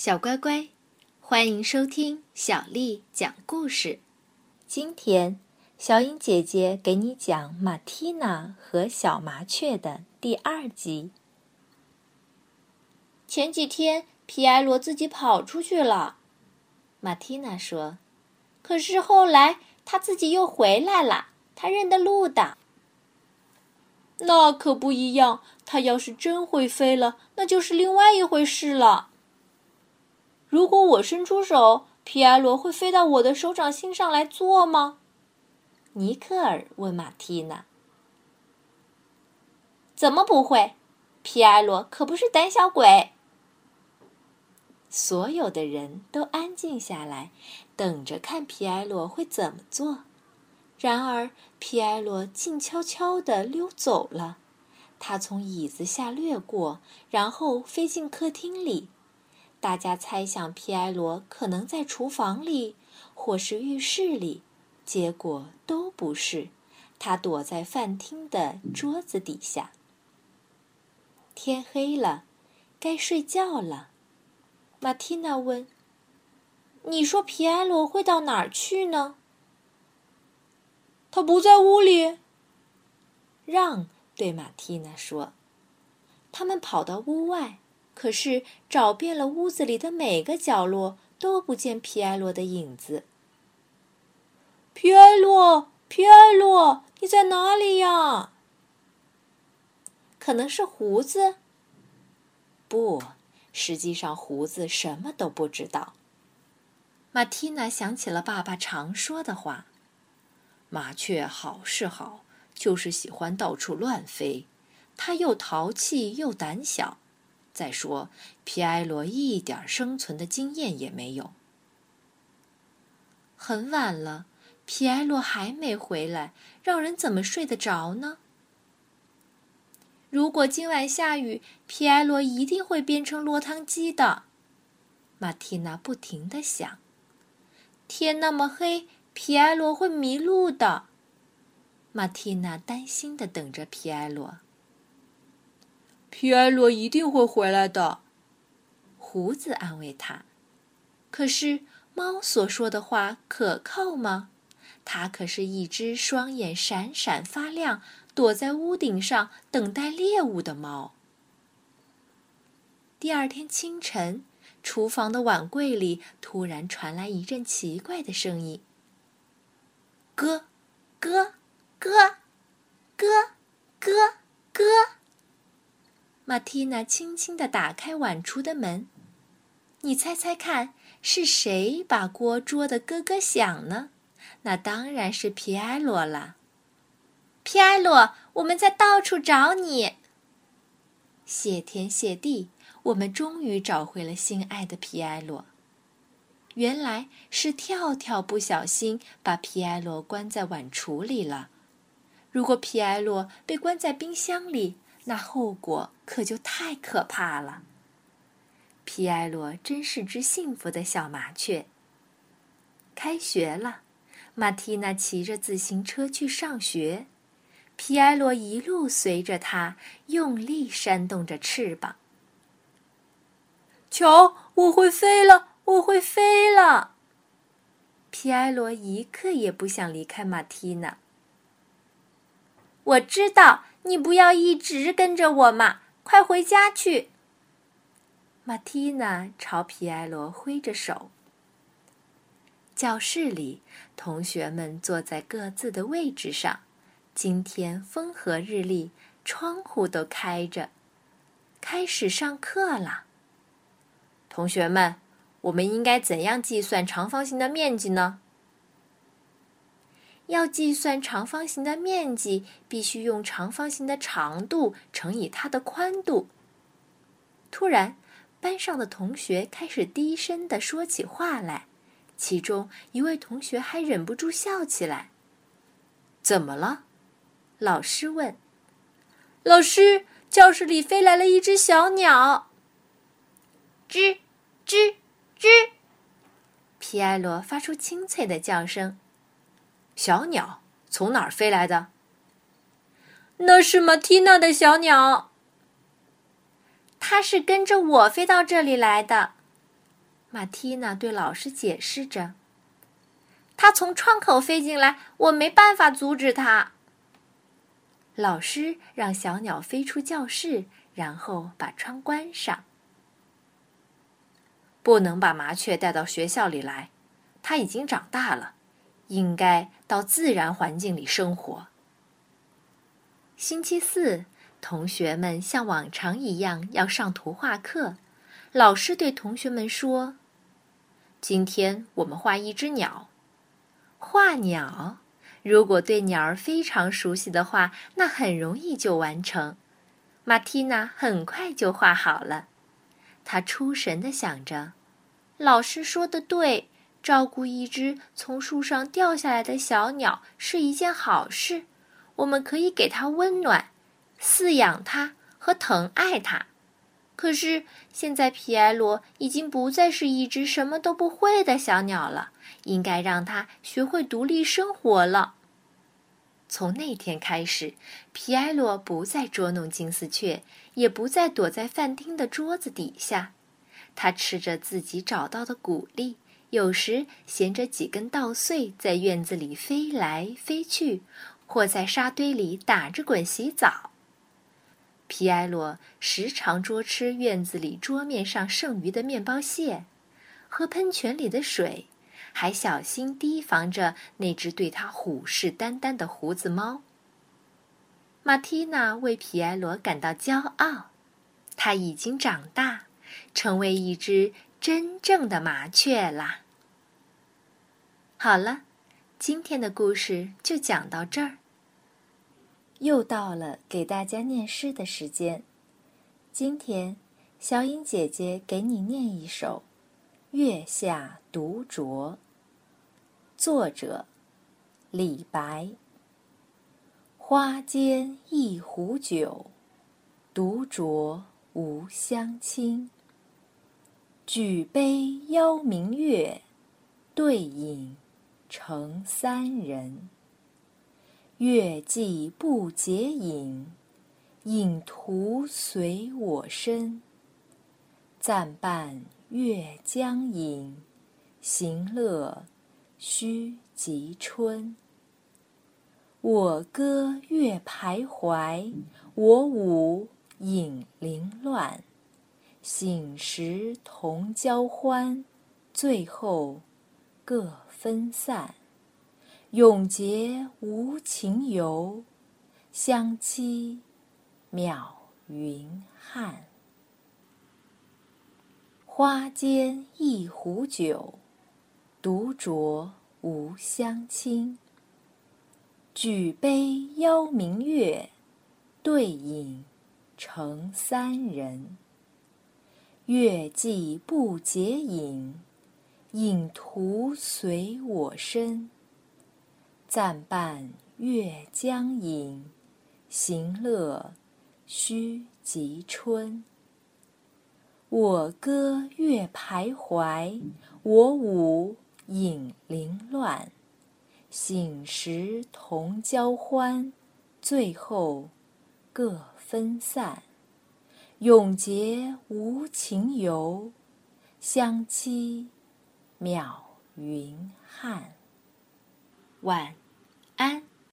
小乖乖，欢迎收听小丽讲故事。今天，小颖姐姐给你讲《马蒂娜和小麻雀》的第二集。前几天，皮埃罗自己跑出去了，马蒂娜说。可是后来他自己又回来了，他认得路的。那可不一样，他要是真会飞了，那就是另外一回事了。如果我伸出手，皮埃罗会飞到我的手掌心上来坐吗？尼克尔问马蒂娜。怎么不会？皮埃罗可不是胆小鬼。所有的人都安静下来，等着看皮埃罗会怎么做。然而，皮埃罗静悄悄地溜走了。他从椅子下掠过，然后飞进客厅里。大家猜想皮埃罗可能在厨房里，或是浴室里，结果都不是，他躲在饭厅的桌子底下。天黑了，该睡觉了。马蒂娜问：“你说皮埃罗会到哪儿去呢？”他不在屋里。让对马蒂娜说：“他们跑到屋外。”可是找遍了屋子里的每个角落，都不见皮埃洛的影子。皮埃洛，皮埃洛，你在哪里呀？可能是胡子。不，实际上胡子什么都不知道。马蒂娜想起了爸爸常说的话：“麻雀好是好，就是喜欢到处乱飞。它又淘气又胆小。”再说，皮埃罗一点生存的经验也没有。很晚了，皮埃罗还没回来，让人怎么睡得着呢？如果今晚下雨，皮埃罗一定会变成落汤鸡的。马蒂娜不停地想。天那么黑，皮埃罗会迷路的。马蒂娜担心地等着皮埃罗。皮埃罗一定会回来的，胡子安慰他。可是猫所说的话可靠吗？它可是一只双眼闪闪发亮、躲在屋顶上等待猎物的猫。第二天清晨，厨房的碗柜里突然传来一阵奇怪的声音：咯，咯，咯，咯，咯，咯。马蒂娜轻轻地打开碗橱的门，你猜猜看，是谁把锅捉得咯咯响呢？那当然是皮埃罗了。皮埃罗，我们在到处找你。谢天谢地，我们终于找回了心爱的皮埃罗。原来是跳跳不小心把皮埃罗关在碗橱里了。如果皮埃罗被关在冰箱里，那后果可就太可怕了。皮埃罗真是只幸福的小麻雀。开学了，马蒂娜骑着自行车去上学，皮埃罗一路随着她，用力扇动着翅膀。瞧，我会飞了，我会飞了！皮埃罗一刻也不想离开马蒂娜。我知道。你不要一直跟着我嘛！快回家去。马蒂娜朝皮埃罗挥着手。教室里，同学们坐在各自的位置上。今天风和日丽，窗户都开着。开始上课了。同学们，我们应该怎样计算长方形的面积呢？要计算长方形的面积，必须用长方形的长度乘以它的宽度。突然，班上的同学开始低声的说起话来，其中一位同学还忍不住笑起来。怎么了？老师问。老师，教室里飞来了一只小鸟。吱，吱，吱！皮埃罗发出清脆的叫声。小鸟从哪儿飞来的？那是马蒂娜的小鸟。它是跟着我飞到这里来的。马蒂娜对老师解释着：“它从窗口飞进来，我没办法阻止它。”老师让小鸟飞出教室，然后把窗关上。不能把麻雀带到学校里来，它已经长大了，应该到自然环境里生活。星期四，同学们像往常一样要上图画课。老师对同学们说：“今天我们画一只鸟。画鸟，如果对鸟儿非常熟悉的话，那很容易就完成。”马蒂娜很快就画好了。她出神的想着：“老师说的对，照顾一只从树上掉下来的小鸟是一件好事。我们可以给它温暖，饲养它和疼爱它。可是现在皮埃罗已经不再是一只什么都不会的小鸟了，应该让它学会独立生活了。”从那天开始，皮埃罗不再捉弄金丝雀，也不再躲在饭厅的桌子底下。他吃着自己找到的谷粒，有时衔着几根稻穗，在院子里飞来飞去，或在沙堆里打着滚洗澡。皮埃罗时常捉吃院子里桌面上剩余的面包屑，喝喷泉里的水。还小心提防着那只对他虎视眈眈的胡子猫。马蒂娜为皮埃罗感到骄傲，他已经长大，成为一只真正的麻雀啦。好了，今天的故事就讲到这儿。又到了给大家念诗的时间，今天小颖姐姐给你念一首。月下独酌。作者：李白。花间一壶酒，独酌无相亲。举杯邀明月，对影成三人。月既不解饮，影徒随我身。暂伴。月将影，行乐须及春。我歌月徘徊，我舞影零乱。醒时同交欢，醉后各分散。永结无情游，相期邈云汉。花间一壶酒，独酌无相亲。举杯邀明月，对影成三人。月既不解饮，影徒随我身。暂伴月将影，行乐须及春。我歌月徘徊，我舞影零乱。醒时同交欢，醉后各分散。永结无情游，相期邈云汉。晚安。